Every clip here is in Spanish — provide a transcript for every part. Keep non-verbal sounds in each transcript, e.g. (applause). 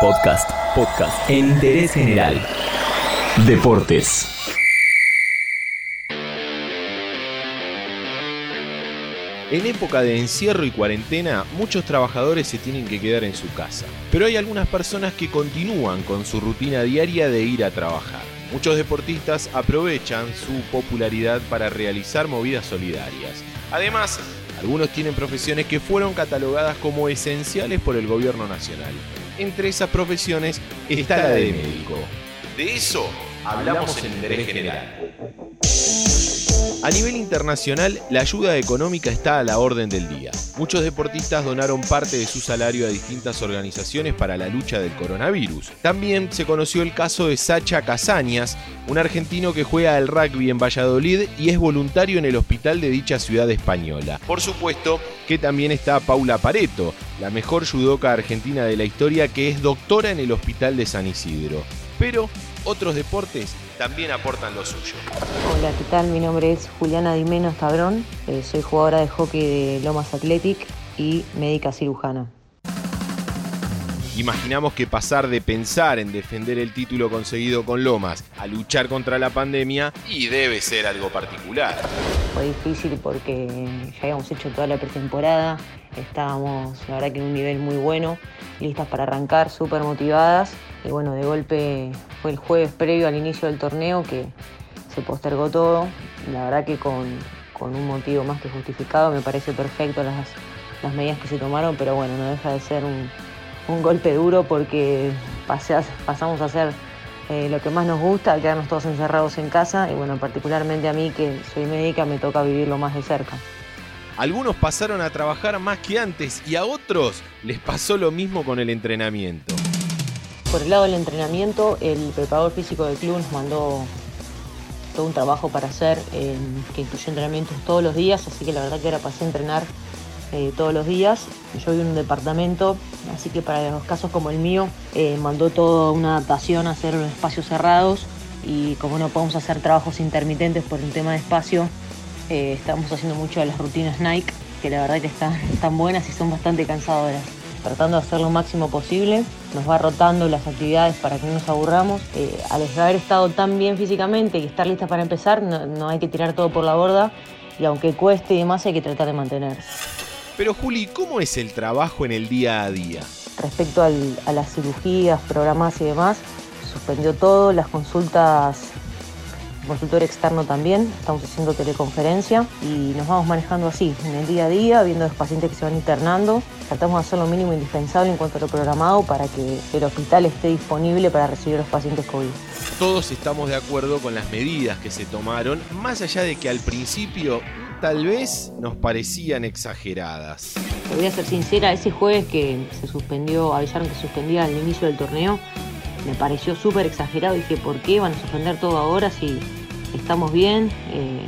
Podcast, podcast en interés general. Deportes. En época de encierro y cuarentena, muchos trabajadores se tienen que quedar en su casa. Pero hay algunas personas que continúan con su rutina diaria de ir a trabajar. Muchos deportistas aprovechan su popularidad para realizar movidas solidarias. Además, algunos tienen profesiones que fueron catalogadas como esenciales por el gobierno nacional. Entre esas profesiones está la de médico. De eso hablamos en interés general. A nivel internacional, la ayuda económica está a la orden del día. Muchos deportistas donaron parte de su salario a distintas organizaciones para la lucha del coronavirus. También se conoció el caso de Sacha Casañas, un argentino que juega al rugby en Valladolid y es voluntario en el hospital de dicha ciudad española. Por supuesto que también está Paula Pareto, la mejor judoka argentina de la historia que es doctora en el hospital de San Isidro. Pero otros deportes también aportan lo suyo. Hola, ¿qué tal? Mi nombre es Juliana Dimeno Tabrón, eh, soy jugadora de hockey de Lomas Athletic y médica cirujana. Imaginamos que pasar de pensar en defender el título conseguido con Lomas a luchar contra la pandemia y debe ser algo particular. Fue difícil porque ya habíamos hecho toda la pretemporada, estábamos la verdad que en un nivel muy bueno, listas para arrancar, súper motivadas y bueno, de golpe fue el jueves previo al inicio del torneo que se postergó todo, la verdad que con, con un motivo más que justificado, me parece perfecto las, las medidas que se tomaron, pero bueno, no deja de ser un un golpe duro porque pasamos a hacer eh, lo que más nos gusta, quedarnos todos encerrados en casa y bueno, particularmente a mí que soy médica me toca vivirlo más de cerca. Algunos pasaron a trabajar más que antes y a otros les pasó lo mismo con el entrenamiento. Por el lado del entrenamiento, el preparador físico del club nos mandó todo un trabajo para hacer, que incluyó entrenamientos todos los días, así que la verdad que era pasé a entrenar eh, todos los días. Yo vivo en un departamento, así que para los casos como el mío, eh, mandó toda una adaptación a hacer espacios cerrados y como no podemos hacer trabajos intermitentes por un tema de espacio, eh, estamos haciendo mucho de las rutinas Nike, que la verdad que están, (laughs) están buenas y son bastante cansadoras. Tratando de hacer lo máximo posible, nos va rotando las actividades para que no nos aburramos. al haber estado tan bien físicamente y estar lista para empezar, no, no hay que tirar todo por la borda y aunque cueste y demás hay que tratar de mantenerse. Pero Juli, ¿cómo es el trabajo en el día a día? Respecto a las cirugías, programas y demás, suspendió todo, las consultas, consultor externo también, estamos haciendo teleconferencia y nos vamos manejando así, en el día a día, viendo los pacientes que se van internando. Tratamos de hacer lo mínimo indispensable en cuanto a lo programado para que el hospital esté disponible para recibir a los pacientes COVID. Todos estamos de acuerdo con las medidas que se tomaron, más allá de que al principio tal vez nos parecían exageradas. Voy a ser sincera, ese jueves que se suspendió, avisaron que suspendía el inicio del torneo, me pareció súper exagerado. Dije, ¿por qué van a suspender todo ahora si estamos bien? Eh,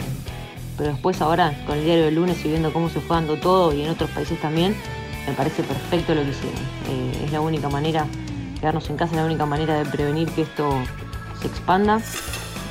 pero después ahora, con el diario del lunes y viendo cómo se fue dando todo y en otros países también, me parece perfecto lo que hicieron. Eh, es la única manera, quedarnos en casa es la única manera de prevenir que esto se expanda.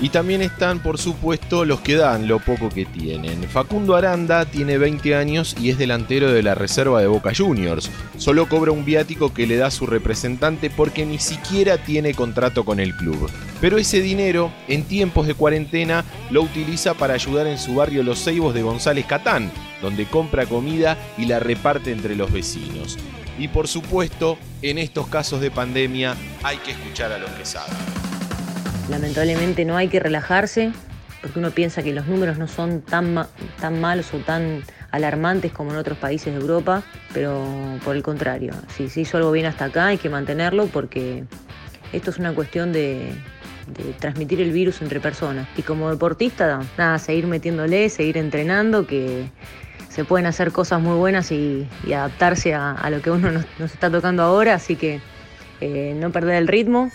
Y también están, por supuesto, los que dan lo poco que tienen. Facundo Aranda tiene 20 años y es delantero de la reserva de Boca Juniors. Solo cobra un viático que le da su representante porque ni siquiera tiene contrato con el club. Pero ese dinero, en tiempos de cuarentena, lo utiliza para ayudar en su barrio Los Ceibos de González Catán, donde compra comida y la reparte entre los vecinos. Y por supuesto, en estos casos de pandemia hay que escuchar a los que saben. Lamentablemente no hay que relajarse porque uno piensa que los números no son tan, tan malos o tan alarmantes como en otros países de Europa, pero por el contrario, si se hizo algo bien hasta acá hay que mantenerlo porque esto es una cuestión de, transmitir el virus entre personas. Y como deportista, nada, seguir metiéndole, seguir entrenando, que se pueden hacer cosas muy buenas y, adaptarse a, lo que uno nos, está tocando ahora, así que eh, no perder el ritmo.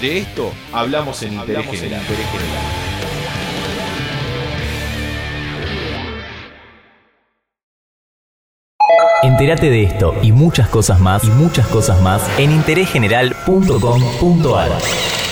De esto hablamos en Interés General. Entérate de esto y muchas cosas más y muchas cosas más en interésgeneral.com.ar.